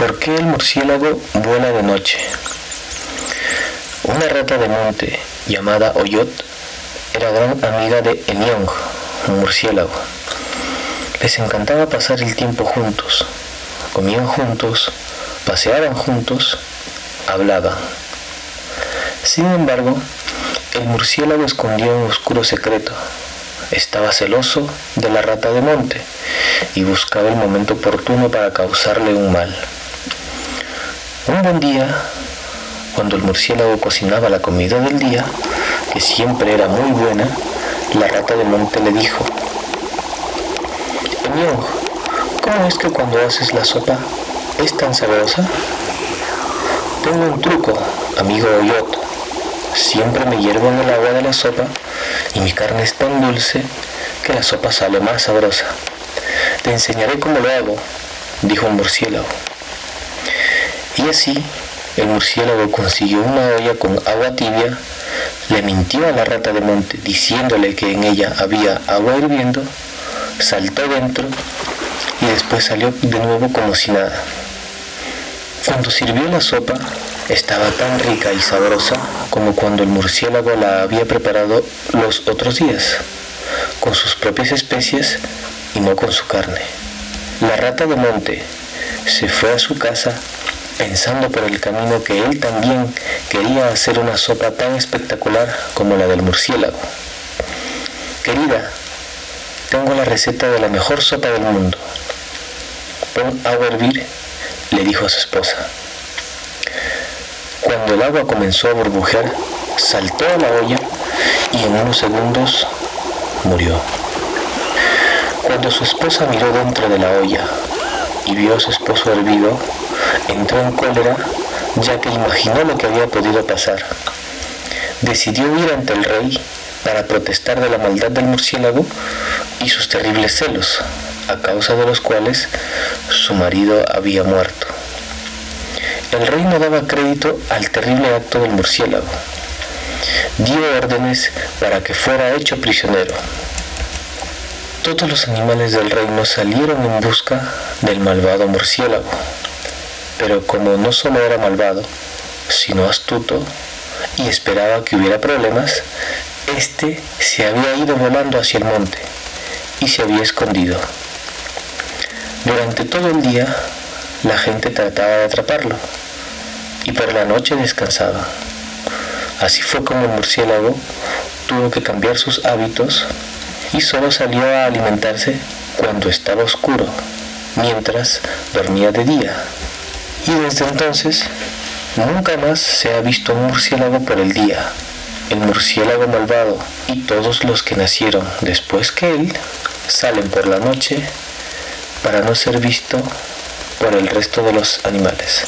¿Por qué el murciélago vuela de noche? Una rata de monte llamada Oyot era gran amiga de Eniong, un murciélago. Les encantaba pasar el tiempo juntos, comían juntos, paseaban juntos, hablaban. Sin embargo, el murciélago escondía un oscuro secreto. Estaba celoso de la rata de monte y buscaba el momento oportuno para causarle un mal. Un buen día, cuando el murciélago cocinaba la comida del día, que siempre era muy buena, la rata de monte le dijo, Señor, ¿cómo es que cuando haces la sopa es tan sabrosa? Tengo un truco, amigo Oyot. Siempre me hiervo en el agua de la sopa y mi carne es tan dulce que la sopa sale más sabrosa. Te enseñaré cómo lo hago, dijo el murciélago. Y así el murciélago consiguió una olla con agua tibia, le mintió a la rata de monte diciéndole que en ella había agua hirviendo, saltó dentro y después salió de nuevo como si nada. Cuando sirvió la sopa, estaba tan rica y sabrosa como cuando el murciélago la había preparado los otros días, con sus propias especies y no con su carne. La rata de monte se fue a su casa pensando por el camino que él también quería hacer una sopa tan espectacular como la del murciélago. Querida, tengo la receta de la mejor sopa del mundo. Pon agua a hervir, le dijo a su esposa. Cuando el agua comenzó a burbujear, saltó a la olla y en unos segundos murió. Cuando su esposa miró dentro de la olla y a su esposo hervido, entró en cólera ya que imaginó lo que había podido pasar. Decidió ir ante el rey para protestar de la maldad del murciélago y sus terribles celos, a causa de los cuales su marido había muerto. El rey no daba crédito al terrible acto del murciélago. Dio órdenes para que fuera hecho prisionero. Todos los animales del reino salieron en busca del malvado murciélago pero como no solo era malvado, sino astuto, y esperaba que hubiera problemas, éste se había ido volando hacia el monte y se había escondido. Durante todo el día la gente trataba de atraparlo y por la noche descansaba. Así fue como el murciélago tuvo que cambiar sus hábitos y solo salió a alimentarse cuando estaba oscuro, mientras dormía de día y desde entonces nunca más se ha visto un murciélago por el día. El murciélago malvado y todos los que nacieron después que él salen por la noche para no ser visto por el resto de los animales.